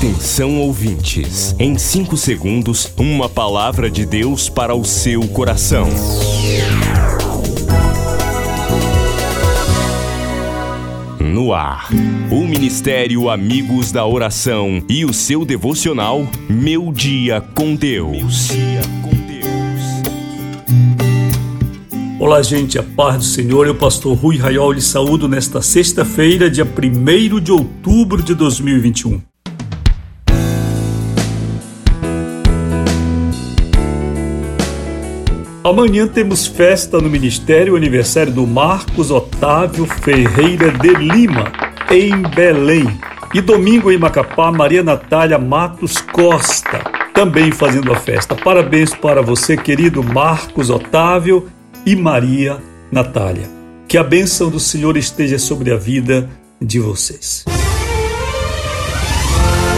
Atenção ouvintes, em 5 segundos, uma palavra de Deus para o seu coração. No ar, o Ministério Amigos da Oração e o seu devocional Meu Dia com Deus. Olá, gente, a paz do Senhor. Eu, pastor Rui Raiol, lhe saúdo nesta sexta-feira, dia 1 de outubro de 2021. Amanhã temos festa no Ministério Aniversário do Marcos Otávio Ferreira de Lima, em Belém. E domingo em Macapá, Maria Natália Matos Costa, também fazendo a festa. Parabéns para você, querido Marcos Otávio e Maria Natália. Que a bênção do Senhor esteja sobre a vida de vocês.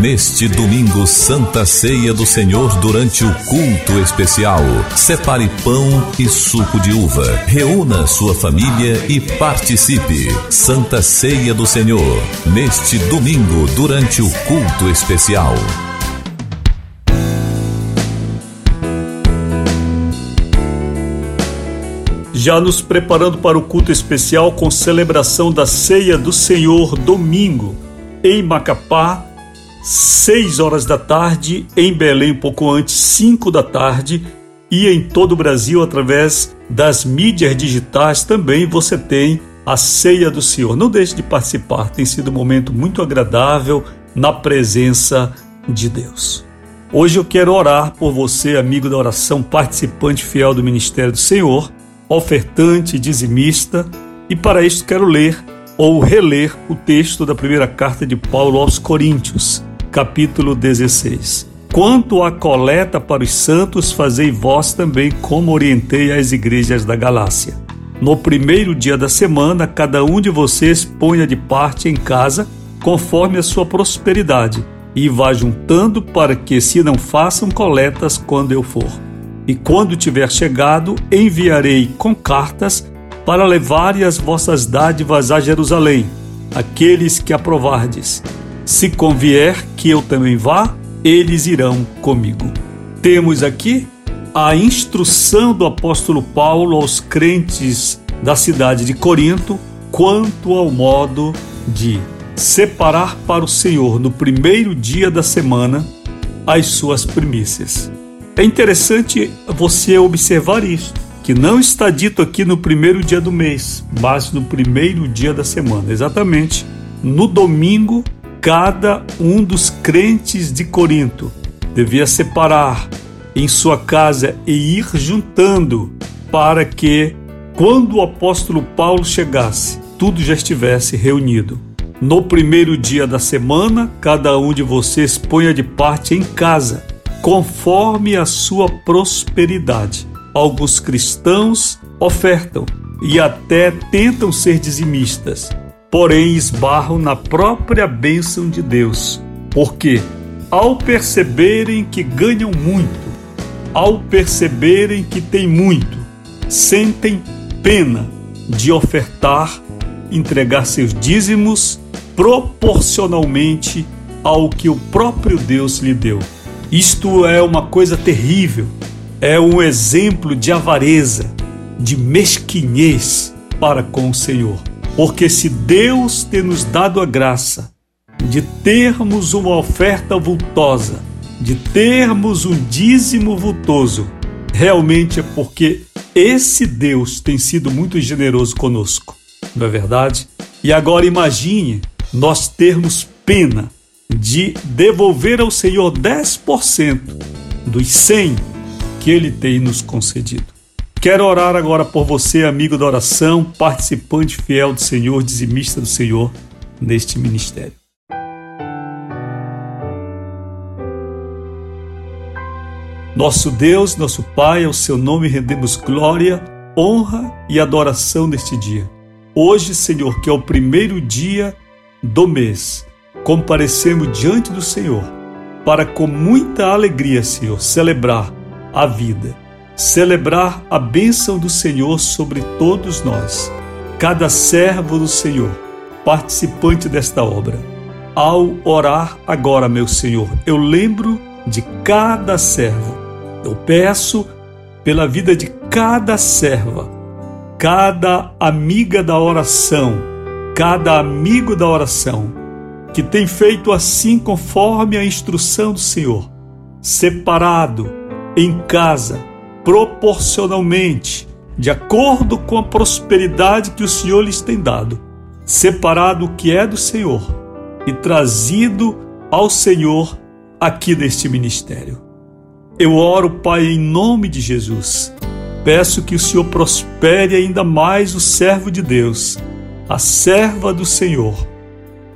Neste domingo, Santa Ceia do Senhor durante o culto especial. Separe pão e suco de uva. Reúna sua família e participe. Santa Ceia do Senhor. Neste domingo, durante o culto especial. Já nos preparando para o culto especial com celebração da Ceia do Senhor domingo em Macapá, 6 horas da tarde, em Belém, pouco antes, 5 da tarde, e em todo o Brasil, através das mídias digitais, também você tem a Ceia do Senhor. Não deixe de participar, tem sido um momento muito agradável na presença de Deus. Hoje eu quero orar por você, amigo da oração, participante fiel do Ministério do Senhor, ofertante, dizimista, e para isso quero ler ou reler o texto da primeira carta de Paulo aos Coríntios, capítulo 16. Quanto à coleta para os santos, fazei vós também como orientei as igrejas da Galácia. No primeiro dia da semana, cada um de vocês ponha de parte em casa, conforme a sua prosperidade, e vá juntando para que se não façam coletas quando eu for. E quando tiver chegado, enviarei com cartas para levarem as vossas dádivas a Jerusalém, aqueles que aprovardes se convier que eu também vá, eles irão comigo. Temos aqui a instrução do apóstolo Paulo aos crentes da cidade de Corinto quanto ao modo de separar para o Senhor no primeiro dia da semana as suas primícias. É interessante você observar isso, que não está dito aqui no primeiro dia do mês, mas no primeiro dia da semana, exatamente no domingo cada um dos crentes de Corinto devia separar em sua casa e ir juntando para que, quando o apóstolo Paulo chegasse, tudo já estivesse reunido. No primeiro dia da semana, cada um de vocês ponha de parte em casa, conforme a sua prosperidade. Alguns cristãos ofertam e até tentam ser dizimistas, porém esbarram na própria bênção de Deus, porque, ao perceberem que ganham muito, ao perceberem que têm muito, sentem pena de ofertar, entregar seus dízimos proporcionalmente ao que o próprio Deus lhe deu. Isto é uma coisa terrível, é um exemplo de avareza, de mesquinhez para com o Senhor. Porque se Deus tem nos dado a graça de termos uma oferta vultosa, de termos um dízimo vultoso, realmente é porque esse Deus tem sido muito generoso conosco, não é verdade? E agora imagine nós termos pena de devolver ao Senhor 10% dos 100 que ele tem nos concedido. Quero orar agora por você, amigo da oração, participante fiel do Senhor, dizimista do Senhor, neste ministério. Nosso Deus, nosso Pai, ao seu nome rendemos glória, honra e adoração neste dia. Hoje, Senhor, que é o primeiro dia do mês, comparecemos diante do Senhor para com muita alegria, Senhor, celebrar a vida, celebrar a bênção do Senhor sobre todos nós, cada servo do Senhor, participante desta obra. Ao orar agora, meu Senhor, eu lembro de cada servo. Eu peço pela vida de cada serva, cada amiga da oração, cada amigo da oração, que tem feito assim conforme a instrução do Senhor, separado em casa, proporcionalmente, de acordo com a prosperidade que o Senhor lhes tem dado, separado o que é do Senhor e trazido ao Senhor aqui neste ministério. Eu oro, Pai, em nome de Jesus. Peço que o Senhor prospere ainda mais o servo de Deus, a serva do Senhor,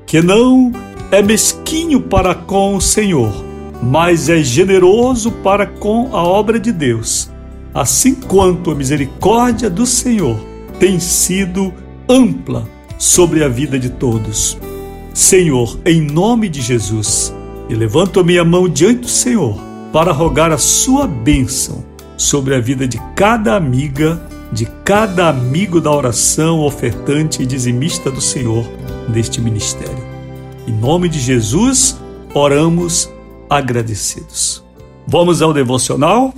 que não é mesquinho para com o Senhor, mas é generoso para com a obra de Deus, assim quanto a misericórdia do Senhor tem sido ampla sobre a vida de todos. Senhor, em nome de Jesus, e levanto a minha mão diante do Senhor para rogar a sua bênção sobre a vida de cada amiga, de cada amigo da oração, ofertante e dizimista do Senhor deste ministério. Em nome de Jesus, oramos agradecidos. Vamos ao devocional?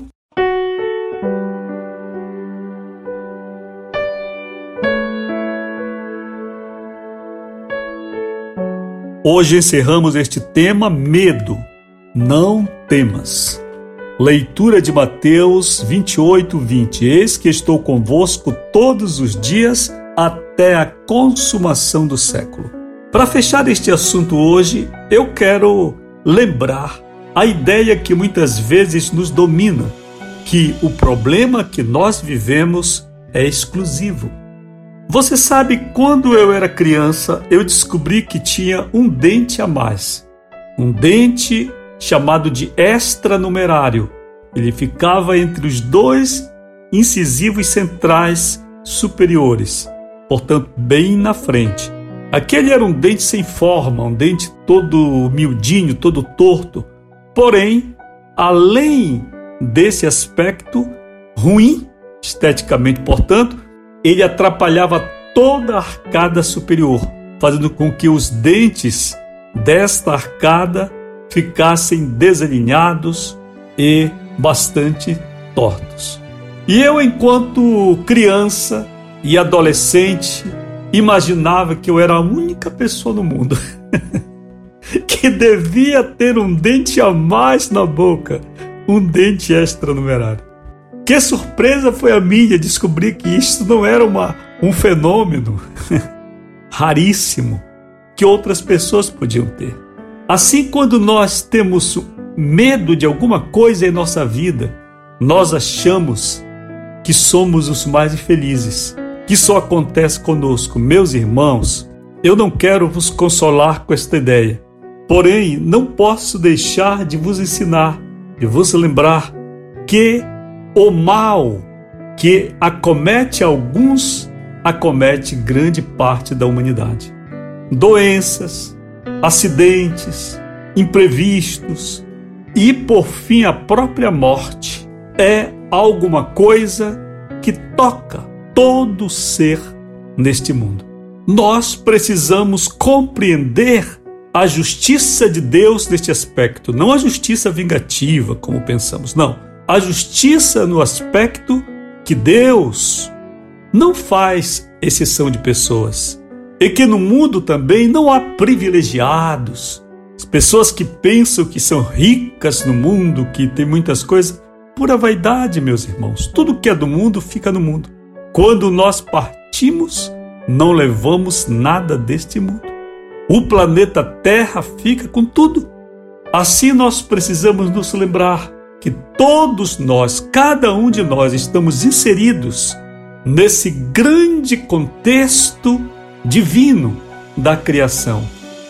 Hoje encerramos este tema medo não temas. Leitura de Mateus 28, 20. Eis que estou convosco todos os dias até a consumação do século. Para fechar este assunto hoje, eu quero lembrar a ideia que muitas vezes nos domina, que o problema que nós vivemos é exclusivo. Você sabe, quando eu era criança, eu descobri que tinha um dente a mais. Um dente chamado de extranumerário. Ele ficava entre os dois incisivos centrais superiores, portanto, bem na frente. Aquele era um dente sem forma, um dente todo miudinho, todo torto. Porém, além desse aspecto ruim, esteticamente, portanto, ele atrapalhava toda a arcada superior, fazendo com que os dentes desta arcada ficassem desalinhados e bastante tortos. E eu, enquanto criança e adolescente, imaginava que eu era a única pessoa no mundo que devia ter um dente a mais na boca, um dente extranumerário. Que surpresa foi a minha descobrir que isso não era uma, um fenômeno raríssimo que outras pessoas podiam ter. Assim, quando nós temos medo de alguma coisa em nossa vida, nós achamos que somos os mais infelizes, que só acontece conosco. Meus irmãos, eu não quero vos consolar com esta ideia, porém, não posso deixar de vos ensinar, de vos lembrar que o mal que acomete alguns acomete grande parte da humanidade. Doenças, acidentes, imprevistos e, por fim, a própria morte é alguma coisa que toca todo ser neste mundo. Nós precisamos compreender a justiça de Deus neste aspecto, não a justiça vingativa, como pensamos, não. A justiça no aspecto que Deus não faz exceção de pessoas e que no mundo também não há privilegiados, as pessoas que pensam que são ricas no mundo, que tem muitas coisas, pura vaidade, meus irmãos. Tudo que é do mundo fica no mundo. Quando nós partimos, não levamos nada deste mundo. O planeta Terra fica com tudo. Assim nós precisamos nos lembrar que todos nós, cada um de nós, estamos inseridos nesse grande contexto divino da criação.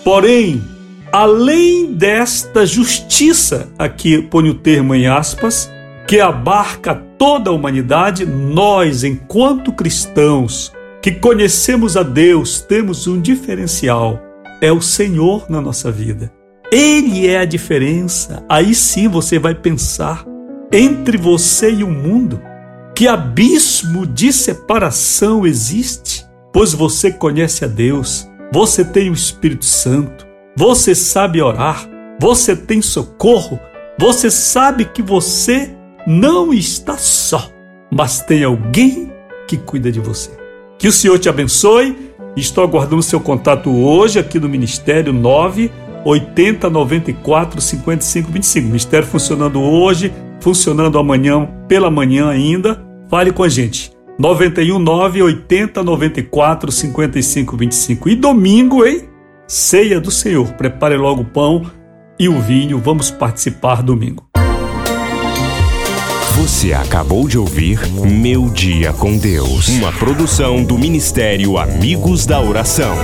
Porém, além desta justiça, aqui põe o termo em aspas, que abarca toda a humanidade, nós, enquanto cristãos que conhecemos a Deus, temos um diferencial: é o Senhor na nossa vida. Ele é a diferença. Aí sim você vai pensar entre você e o mundo. Que abismo de separação existe? Pois você conhece a Deus, você tem o Espírito Santo, você sabe orar, você tem socorro, você sabe que você não está só, mas tem alguém que cuida de você. Que o Senhor te abençoe. Estou aguardando seu contato hoje aqui no Ministério 9 80 94 55 25. Ministério funcionando hoje, funcionando amanhã, pela manhã ainda. Fale com a gente. 91 9 80 94 55 25. E domingo, hein? Ceia do Senhor. Prepare logo o pão e o vinho. Vamos participar domingo. Você acabou de ouvir Meu Dia com Deus, uma produção do Ministério Amigos da Oração.